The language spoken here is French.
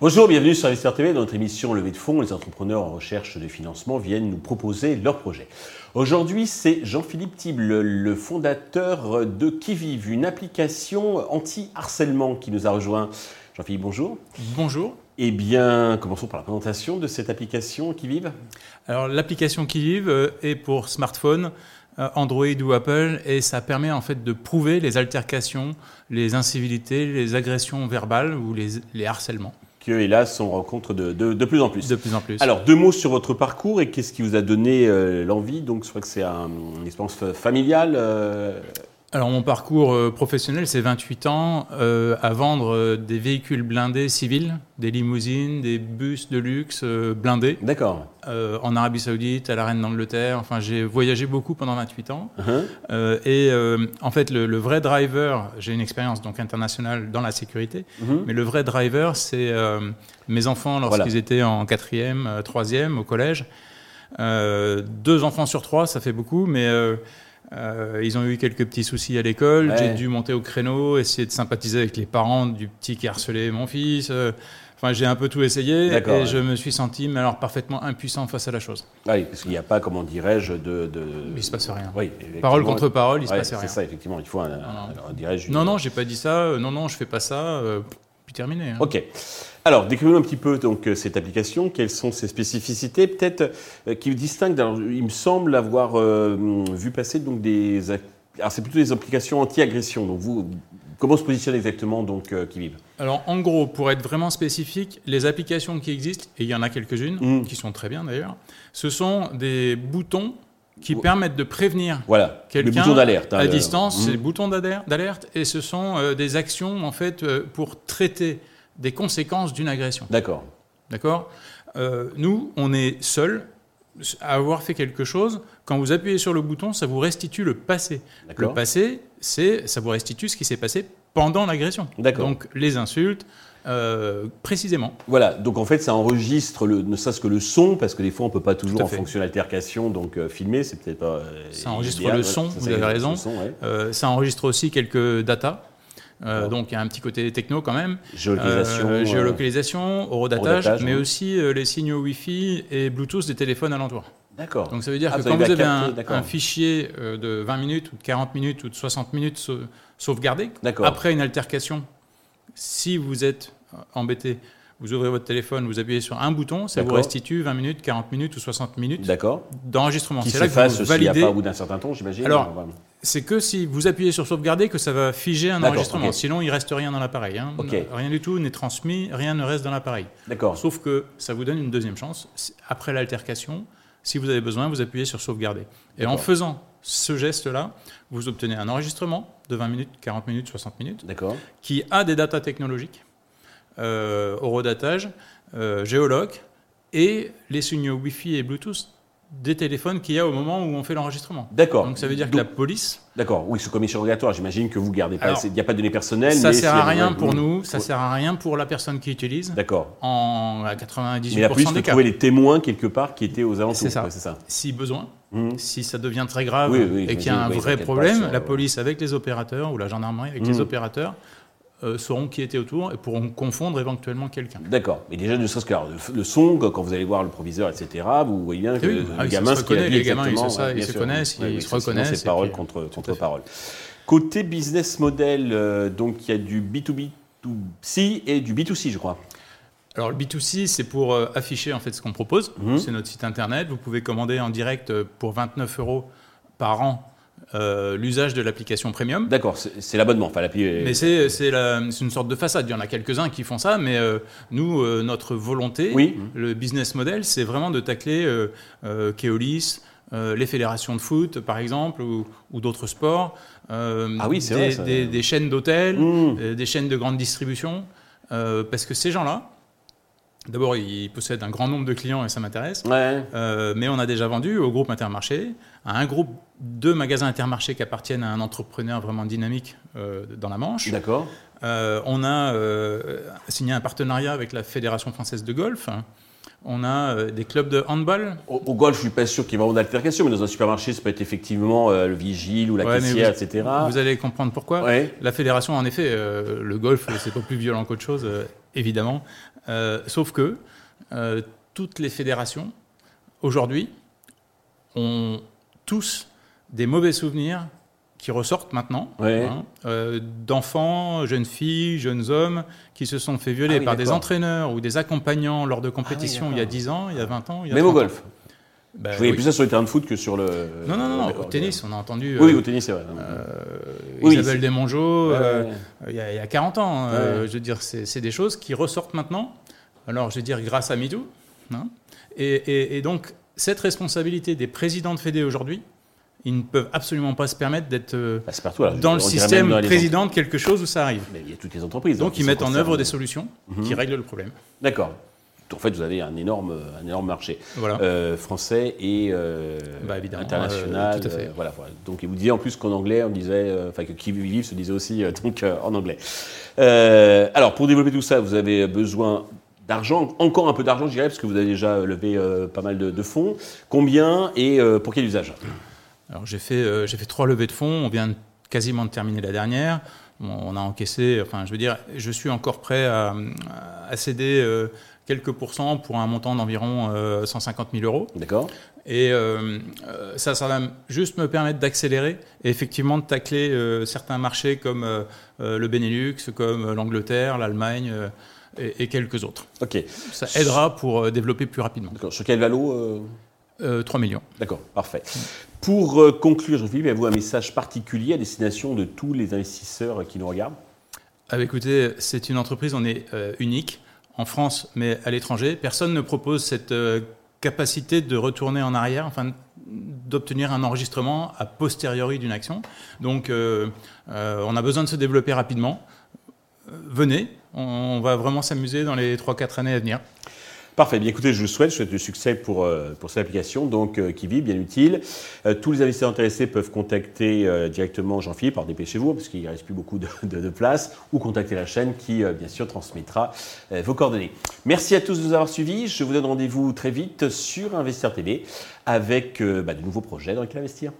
Bonjour, bienvenue sur Investir TV. Dans notre émission Levée de fonds, les entrepreneurs en recherche de financement viennent nous proposer leurs projets. Aujourd'hui, c'est Jean-Philippe Tible, le fondateur de Kiviv, une application anti-harcèlement qui nous a rejoint. Jean-Philippe, bonjour. Bonjour. Eh bien, commençons par la présentation de cette application Kiviv. Alors, l'application Kiviv euh, est pour smartphone, euh, Android ou Apple, et ça permet en fait de prouver les altercations, les incivilités, les agressions verbales ou les, les harcèlements que, hélas, on rencontre de, de, plus en plus. De plus en plus. Alors, deux mots sur votre parcours et qu'est-ce qui vous a donné euh, l'envie? Donc, je crois que c'est un, une expérience familiale. Euh, alors mon parcours euh, professionnel, c'est 28 ans euh, à vendre euh, des véhicules blindés civils, des limousines, des bus de luxe blindés. D'accord. en Arabie Saoudite, à la Reine d'Angleterre. Enfin, j'ai voyagé beaucoup pendant 28 ans. Uh-huh. et en fait, le, vrai driver, j'ai une expérience donc internationale dans la sécurité, uh-huh. mais le vrai driver, c'est mes enfants lorsqu'ils étaient en quatrième, troisième au collège. deux enfants sur trois, ça fait beaucoup, mais euh, ils ont eu quelques petits soucis à l'école. J'ai dû monter au créneau, essayer de sympathiser avec les parents du petit qui harcelait mon fils. Euh, enfin, j'ai un peu tout essayé et je me suis senti mais alors parfaitement impuissant face à la chose. Oui, parce qu'il n'y a pas, comment dirais-je, de, de... Il se passe rien. Oui, parole contre parole, il se passe rien. C'est ça, effectivement. Il faut un, non, non. Non, non, j'ai pas dit ça. Non, non, je fais pas ça. Euh, puis terminé. Hein. Ok. Alors, décrivez-nous un petit peu donc, euh, cette application, quelles sont ses spécificités, peut-être euh, qui vous distinguent. il me semble avoir euh, vu passer donc, des. Alors, c'est plutôt des applications anti-agression. Donc, vous, comment se positionne exactement donc, Kiviv Alors, en gros, pour être vraiment spécifique, les applications qui existent, et il y en a quelques-unes, mmh. qui sont très bien d'ailleurs, ce sont des boutons qui permettent de prévenir voilà, quelqu'un d'alerte hein, à distance, mmh. c'est des boutons d'alerte, et ce sont des actions en fait pour traiter des conséquences d'une agression. D'accord. D'accord? Euh, Nous, on est seuls à avoir fait quelque chose. Quand vous appuyez sur le bouton, ça vous restitue le passé. Le passé, c'est ça vous restitue ce qui s'est passé pendant l'agression. Donc les insultes, euh, précisément. Voilà, donc en fait ça enregistre le, ne serait-ce que le son, parce que des fois on ne peut pas toujours en fonction de l'altercation donc euh, filmer, c'est peut-être pas. ça enregistre le son, vous avez raison. ça enregistre aussi quelques datas. Euh, donc il y a un petit côté techno quand même. Géolocalisation. Euh, géolocalisation, horodatage, mais aussi euh, les signaux Wi-Fi et Bluetooth des téléphones alentours. D'accord. Donc ça veut dire ah, que quand vous avez un, fichier de 20 minutes ou de 40 minutes ou de 60 minutes sauvegardé, après une altercation, si vous êtes embêté, vous ouvrez votre téléphone, vous appuyez sur un bouton, ça vous restitue 20 minutes, 40 minutes ou 60 minutes d'enregistrement. C'est là que vous validez. pas au bout d'un certain temps, j'imagine. Alors, c'est que si vous appuyez sur sauvegarder que ça va figer un enregistrement. Sinon, il reste rien dans l'appareil. Hein. Rien du tout n'est transmis, rien ne reste dans l'appareil. D'accord. Sauf que ça vous donne une deuxième chance. Après l'altercation, si vous avez besoin, vous appuyez sur sauvegarder. Et en faisant ce geste-là, vous obtenez un enregistrement de 20 minutes, 40 minutes, 60 minutes, qui a des datas technologiques, euh, horodatage, euh, géologue, et les signaux Wi-Fi et Bluetooth des téléphones qu'il y a au moment où on fait l'enregistrement. D'accord. Donc ça veut dire que la police. D'accord. Oui, c'est commission obligatoire. J'imagine que vous gardez pas. Il n'y a pas de données personnelles. Ça ne sert à rien pour nous. Ça sert à rien pour la personne qui utilise. D'accord. En à 98% Mais la police peut trouver les témoins quelque part qui étaient aux alentours. C'est ça. ça. Si besoin. Mmh. Si ça devient très grave et qu'il y a un vrai problème, la police avec les opérateurs ou la gendarmerie avec les mmh. opérateurs euh, sauront qui était autour et pourront confondre éventuellement quelqu'un. D'accord. Mais déjà, ne serait-ce que le, son, quand vous allez voir le proviseur, etc., vous voyez bien que le ah gamin, se connaît, les gamins, ils, se connaissent, ils se reconnaissent. C'est parole contre, contre parole. Côté business model, euh, donc il y a du B2B2C et du B2C, je crois. Alors le B2C, c'est pour euh, afficher en fait ce qu'on propose. Mhm. C'est notre site internet. Vous pouvez commander en direct pour 29 euros par an euh, l'usage de l'application premium. D'accord, c'est l'abonnement. Enfin, mais c'est une sorte de façade. Il y en a quelques-uns qui font ça, mais euh, nous, euh, notre volonté, le business model, c'est vraiment de tacler Keolis, les fédérations de foot, par exemple, ou, d'autres sports, ah oui, des, vrai, des, des, chaînes d'hôtels, mmh. des chaînes de grande distribution, parce que ces gens-là, D'abord, ils possèdent un grand nombre de clients et ça m'intéresse. mais on a déjà vendu au groupe Intermarché, à un groupe de magasins Intermarché qui appartiennent à un entrepreneur vraiment dynamique euh, dans la Manche. D'accord. Euh, on a euh, signé un partenariat avec la Fédération française de golf. On a des clubs de handball. Au, golf, je suis pas sûr qu'il y ait vraiment d'altercation, mais dans un supermarché, ça peut être effectivement le vigile ou la caissière, etc. Vous allez comprendre pourquoi. La fédération, en effet, le golf, c'est pas plus violent qu'autre chose, évidemment. sauf que toutes les fédérations, aujourd'hui, ont tous des mauvais souvenirs qui ressortent maintenant, hein, euh, d'enfants, jeunes filles, jeunes hommes qui se sont fait violer ah par des entraîneurs ou des accompagnants lors de compétitions ah il y a 10 ans, il y a 20 ans. Il y a Même au golf bah, Je voyais plus ça sur les terrains de foot que sur le. Non, non, non, au tennis, on a entendu. oui, au tennis, c'est vrai. Euh, Isabelle Desmongeaux, euh, il, y a, 40 ans. Hein, je veux dire, c'est des choses qui ressortent maintenant. Alors, je veux dire, grâce à MeToo. Hein, et, et, donc, cette responsabilité des présidents de Fédé aujourd'hui, ils ne peuvent absolument pas se permettre d'être euh, bah, dans le système président de quelque chose où ça arrive. Mais il y a toutes les entreprises. Donc ils mettent en œuvre des solutions mhm. qui règlent le problème. D'accord. En fait, vous avez un énorme, un énorme marché euh, français et euh, bah, international. fait. voilà, Donc, il vous disait en plus qu'en anglais, on disait, enfin que qui vive se disait aussi donc en anglais. alors, pour développer tout ça, vous avez besoin d'argent, encore un peu d'argent, je dirais, parce que vous avez déjà levé pas mal de, de fonds. Combien et pour quel usage? Alors j'ai fait, euh, j'ai fait trois levées de fonds, on vient quasiment de terminer la dernière. On a encaissé, enfin je veux dire, je suis encore prêt à, céder euh, quelques pourcents pour un montant d'environ 150 euh, 000 euros. D'accord. Et ça, ça va juste me permettre d'accélérer et effectivement de tacler certains marchés comme le Benelux, comme l'Angleterre, l'Allemagne. Et, quelques autres. Ok. Ça aidera pour développer plus rapidement. D'accord. Sur quel valo 3 millions. D'accord, parfait. Pour euh, conclure, Jean-Philippe, avez-vous un message particulier à destination de tous les investisseurs qui nous regardent? Ah, Écoutez, c'est une entreprise, on est euh, unique en France, mais à l'étranger. Personne ne propose cette euh, capacité de retourner en arrière, enfin d'obtenir un enregistrement a posteriori d'une action. Donc, on a besoin de se développer rapidement. venez, on va vraiment s'amuser dans les 3-4 années à venir. Parfait. Bien écoutez, je vous souhaite, je souhaite du succès pour, euh, cette application, donc euh, qui vit, bien utile. Euh, tous les investisseurs intéressés peuvent contacter directement Jean-Philippe, alors dépêchez-vous, parce qu'il ne reste plus beaucoup de, de, place, ou contacter la chaîne qui, bien sûr, transmettra vos coordonnées. Merci à tous de nous avoir suivis. Je vous donne rendez-vous très vite sur Investir TV avec bah, de nouveaux projets dans lesquels investir.